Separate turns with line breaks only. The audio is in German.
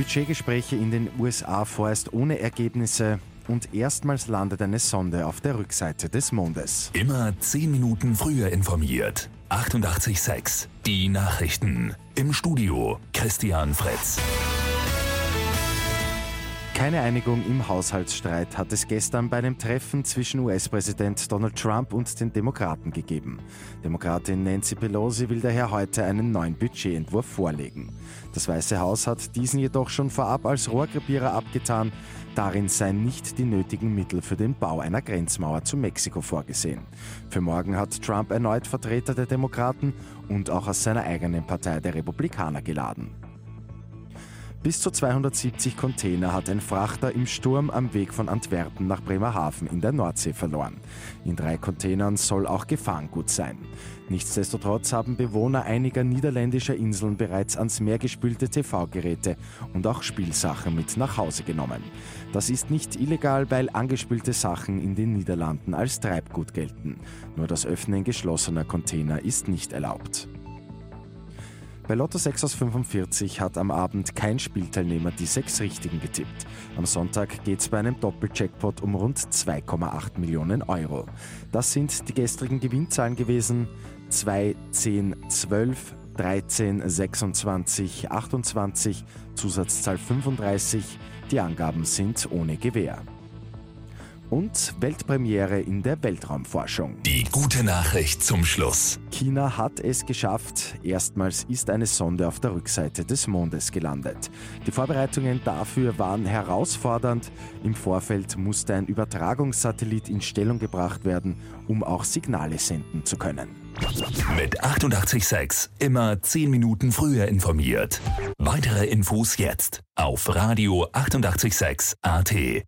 Budgetgespräche in den USA vorerst ohne Ergebnisse und erstmals landet eine Sonde auf der Rückseite des Mondes.
Immer 10 Minuten früher informiert. 88.6 Die Nachrichten. Im Studio Christian Fritz.
Keine Einigung im Haushaltsstreit hat es gestern bei einem Treffen zwischen US-Präsident Donald Trump und den Demokraten gegeben. Demokratin Nancy Pelosi will daher heute einen neuen Budgetentwurf vorlegen. Das Weiße Haus hat diesen jedoch schon vorab als Rohrkrepierer abgetan. Darin seien nicht die nötigen Mittel für den Bau einer Grenzmauer zu Mexiko vorgesehen. Für morgen hat Trump erneut Vertreter der Demokraten und auch aus seiner eigenen Partei der Republikaner geladen. Bis zu 270 Container hat ein Frachter im Sturm am Weg von Antwerpen nach Bremerhaven in der Nordsee verloren. In drei Containern soll auch Gefahrengut sein. Nichtsdestotrotz haben Bewohner einiger niederländischer Inseln bereits ans Meer gespülte TV-Geräte und auch Spielsachen mit nach Hause genommen. Das ist nicht illegal, weil angespülte Sachen in den Niederlanden als Treibgut gelten. Nur das Öffnen geschlossener Container ist nicht erlaubt. Bei Lotto 6 aus 45 hat am Abend kein Spielteilnehmer die sechs Richtigen getippt. Am Sonntag geht es bei einem Doppeljackpot um rund 2,8 Millionen Euro. Das sind die gestrigen Gewinnzahlen gewesen. 2, 10, 12, 13, 26, 28, Zusatzzahl 35. Die Angaben sind ohne Gewähr und Weltpremiere in der Weltraumforschung.
Die gute Nachricht zum Schluss.
China hat es geschafft. Erstmals ist eine Sonde auf der Rückseite des Mondes gelandet. Die Vorbereitungen dafür waren herausfordernd. Im Vorfeld musste ein Übertragungssatellit in Stellung gebracht werden, um auch Signale senden zu können.
Mit 886 immer 10 Minuten früher informiert. Weitere Infos jetzt auf Radio 886 AT.